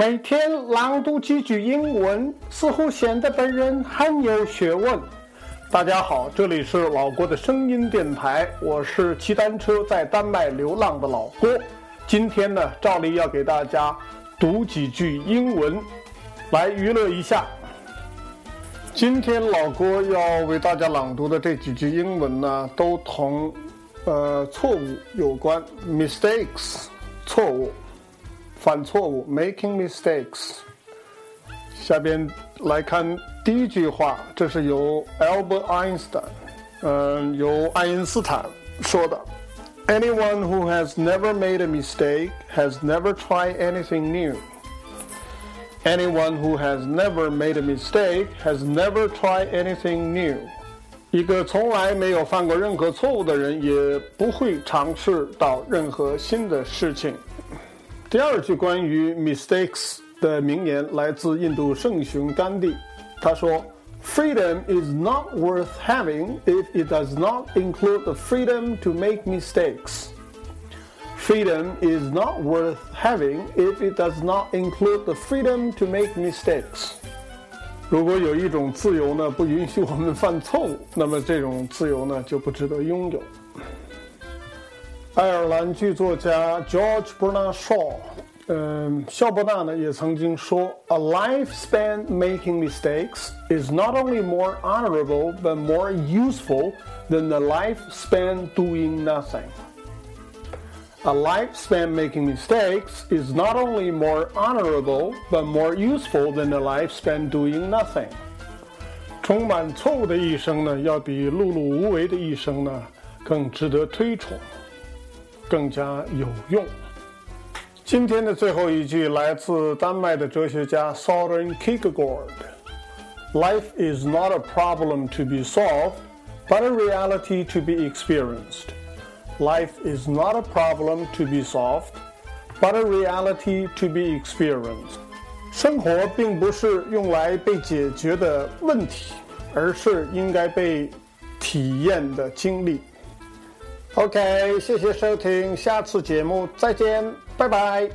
每天朗读几句英文，似乎显得本人很有学问。大家好，这里是老郭的声音电台，我是骑单车在丹麦流浪的老郭。今天呢，照例要给大家读几句英文，来娱乐一下。今天老郭要为大家朗读的这几句英文呢，都同呃错误有关，mistakes，错误。犯错误，making mistakes。下边来看第一句话，这是由 Albert Einstein，嗯，由爱因斯坦说的。Anyone who has never made a mistake has never tried anything new. Anyone who has never made a mistake has never tried anything new. 一个从来没有犯过任何错误的人，也不会尝试到任何新的事情。 第二句关于 mistakes 的名言来自印度圣雄甘地，他说：“Freedom is not worth having if it does not include the freedom to make mistakes. Freedom is not worth having if it does not include the freedom to make mistakes.” 如果有一种自由呢，不允许我们犯错误，那么这种自由呢，就不值得拥有。 爱尔兰剧作家 George Bernard Shaw，嗯，肖伯纳呢也曾经说，A life spent making mistakes is not only more honorable but more useful than the life spent doing nothing. A life spent making mistakes is not only more honorable but more useful than the life spent doing nothing. 充满错误的一生呢，要比碌碌无为的一生呢更值得推崇。 更加有用。今天的最后一句来自丹麦的哲学家 Søren Kierkegaard：“Life is not a problem to be solved, but a reality to be experienced. Life is not a problem to be solved, but a reality to be experienced.” 生活并不是用来被解决的问题，而是应该被体验的经历。 OK，谢谢收听，下次节目再见，拜拜。